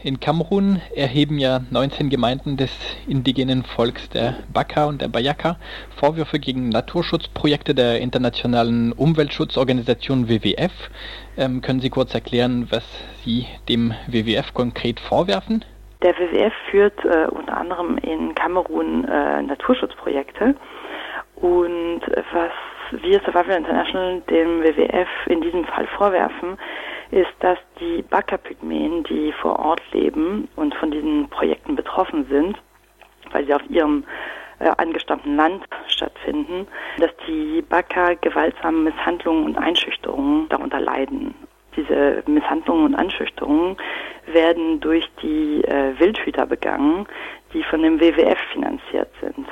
In Kamerun erheben ja 19 Gemeinden des indigenen Volks der Baka und der Bayaka Vorwürfe gegen Naturschutzprojekte der internationalen Umweltschutzorganisation WWF. Ähm, können Sie kurz erklären, was Sie dem WWF konkret vorwerfen? Der WWF führt äh, unter anderem in Kamerun äh, Naturschutzprojekte und was wir Survival International dem WWF in diesem Fall vorwerfen, ist, dass die Baka-Pygmäen, die vor Ort leben und von diesen Projekten betroffen sind, weil sie auf ihrem äh, angestammten Land stattfinden, dass die Baka gewaltsame Misshandlungen und Einschüchterungen darunter leiden. Diese Misshandlungen und Einschüchterungen werden durch die äh, Wildhüter begangen, die von dem WWF finanziert sind.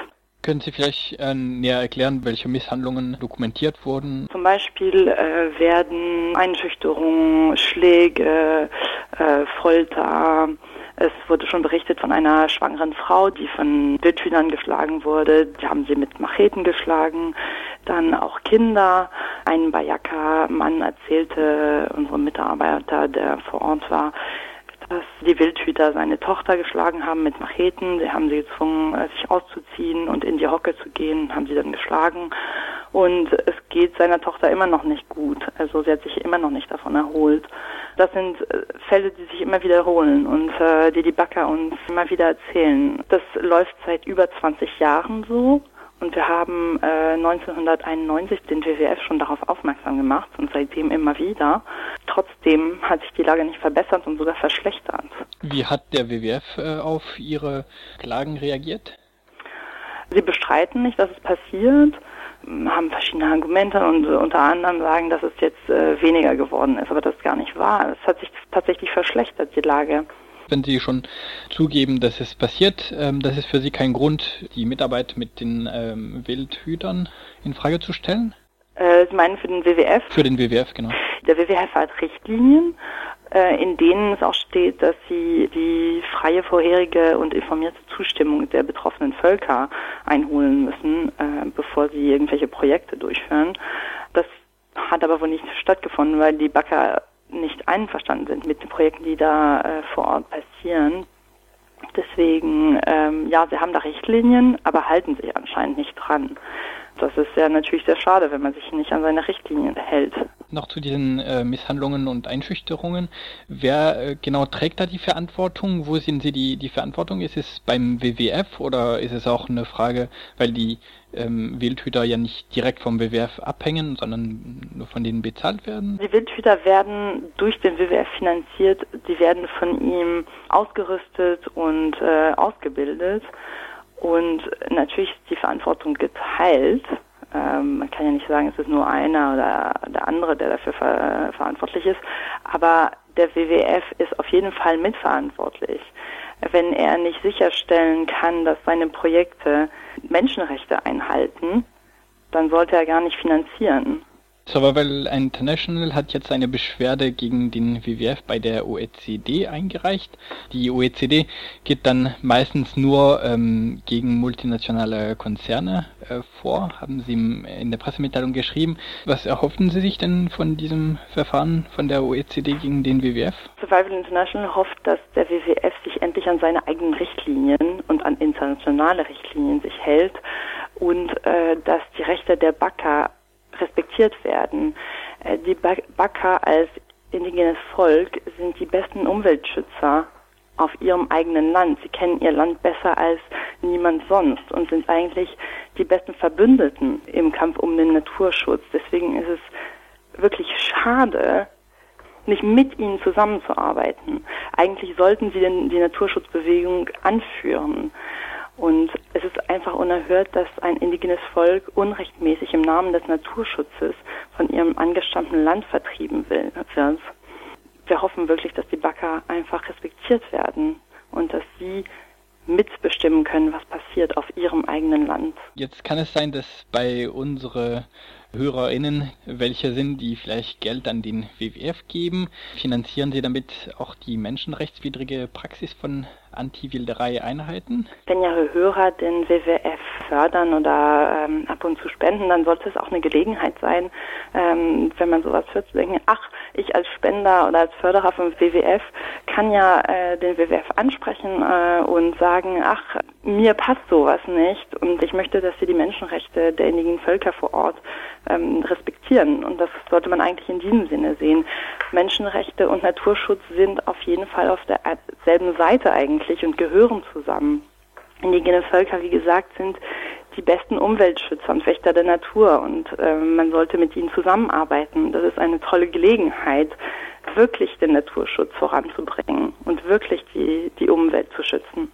Können Sie vielleicht äh, näher erklären, welche Misshandlungen dokumentiert wurden? Zum Beispiel äh, werden Einschüchterungen, Schläge, äh, Folter. Es wurde schon berichtet von einer schwangeren Frau, die von Wildhühnern geschlagen wurde. Die haben sie mit Macheten geschlagen. Dann auch Kinder. Ein Bayaka-Mann erzählte unserem Mitarbeiter, der vor Ort war, dass die Wildhüter seine Tochter geschlagen haben mit Macheten. Sie haben sie gezwungen, äh, sich auszuziehen und in die Hocke zu gehen, haben sie dann geschlagen. Und es geht seiner Tochter immer noch nicht gut. Also sie hat sich immer noch nicht davon erholt. Das sind äh, Fälle, die sich immer wiederholen und äh, die die Backer uns immer wieder erzählen. Das läuft seit über 20 Jahren so. Und wir haben äh, 1991 den WWF schon darauf aufmerksam gemacht und seitdem immer wieder. Trotzdem hat sich die Lage nicht verbessert und sogar verschlechtert. Wie hat der WWF äh, auf Ihre Klagen reagiert? Sie bestreiten nicht, dass es passiert, haben verschiedene Argumente und äh, unter anderem sagen, dass es jetzt äh, weniger geworden ist, aber das ist gar nicht wahr. Es hat sich tatsächlich verschlechtert, die Lage wenn Sie schon zugeben, dass es passiert, ähm, das ist für Sie kein Grund, die Mitarbeit mit den ähm, Wildhütern in Frage zu stellen? Äh, Sie meinen für den WWF? Für den WWF, genau. Der WWF hat Richtlinien, äh, in denen es auch steht, dass sie die freie, vorherige und informierte Zustimmung der betroffenen Völker einholen müssen, äh, bevor sie irgendwelche Projekte durchführen. Das hat aber wohl nicht stattgefunden, weil die Backer nicht einverstanden sind mit den Projekten, die da äh, vor Ort passieren. Deswegen, ähm, ja, sie haben da Richtlinien, aber halten sich anscheinend nicht dran. Das ist ja natürlich sehr schade, wenn man sich nicht an seine Richtlinien hält. Noch zu diesen äh, Misshandlungen und Einschüchterungen. Wer äh, genau trägt da die Verantwortung? Wo sehen Sie die, die Verantwortung? Ist es beim WWF oder ist es auch eine Frage, weil die ähm, Wildhüter ja nicht direkt vom WWF abhängen, sondern nur von denen bezahlt werden? Die Wildhüter werden durch den WWF finanziert. Die werden von ihm ausgerüstet und äh, ausgebildet. Und natürlich ist die Verantwortung geteilt. Ähm, man kann ja nicht sagen, es ist nur einer oder der andere, der dafür ver verantwortlich ist. Aber der WWF ist auf jeden Fall mitverantwortlich. Wenn er nicht sicherstellen kann, dass seine Projekte Menschenrechte einhalten, dann sollte er gar nicht finanzieren. Survival International hat jetzt eine Beschwerde gegen den WWF bei der OECD eingereicht. Die OECD geht dann meistens nur ähm, gegen multinationale Konzerne äh, vor, haben Sie in der Pressemitteilung geschrieben. Was erhoffen Sie sich denn von diesem Verfahren von der OECD gegen den WWF? Survival International hofft, dass der WWF sich endlich an seine eigenen Richtlinien und an internationale Richtlinien sich hält und äh, dass die Rechte der Backer respektiert werden. Äh, die Baka als indigenes Volk sind die besten Umweltschützer auf ihrem eigenen Land. Sie kennen ihr Land besser als niemand sonst und sind eigentlich die besten Verbündeten im Kampf um den Naturschutz. Deswegen ist es wirklich schade, nicht mit ihnen zusammenzuarbeiten. Eigentlich sollten sie den, die Naturschutzbewegung anführen. Und es ist einfach unerhört, dass ein indigenes Volk unrechtmäßig im Namen des Naturschutzes von ihrem angestammten Land vertrieben wird. Wir hoffen wirklich, dass die Backer einfach respektiert werden und dass sie mitbestimmen können, was passiert auf ihrem eigenen Land. Jetzt kann es sein, dass bei unserer HörerInnen welche sind, die vielleicht Geld an den WWF geben. Finanzieren Sie damit auch die menschenrechtswidrige Praxis von Anti-Wilderei-Einheiten? Wenn Ihre Hörer den WWF fördern oder ähm, ab und zu spenden, dann sollte es auch eine Gelegenheit sein, ähm, wenn man sowas hört, zu denken, ach, ich als Spender oder als Förderer vom WWF kann ja äh, den WWF ansprechen äh, und sagen, ach, mir passt sowas nicht und ich möchte, dass sie die Menschenrechte der indigenen Völker vor Ort ähm, respektieren. Und das sollte man eigentlich in diesem Sinne sehen. Menschenrechte und Naturschutz sind auf jeden Fall auf derselben Seite eigentlich und gehören zusammen. Indigene Völker, wie gesagt, sind die besten Umweltschützer und Wächter der Natur und äh, man sollte mit ihnen zusammenarbeiten. Das ist eine tolle Gelegenheit, wirklich den Naturschutz voranzubringen und wirklich die, die Umwelt zu schützen.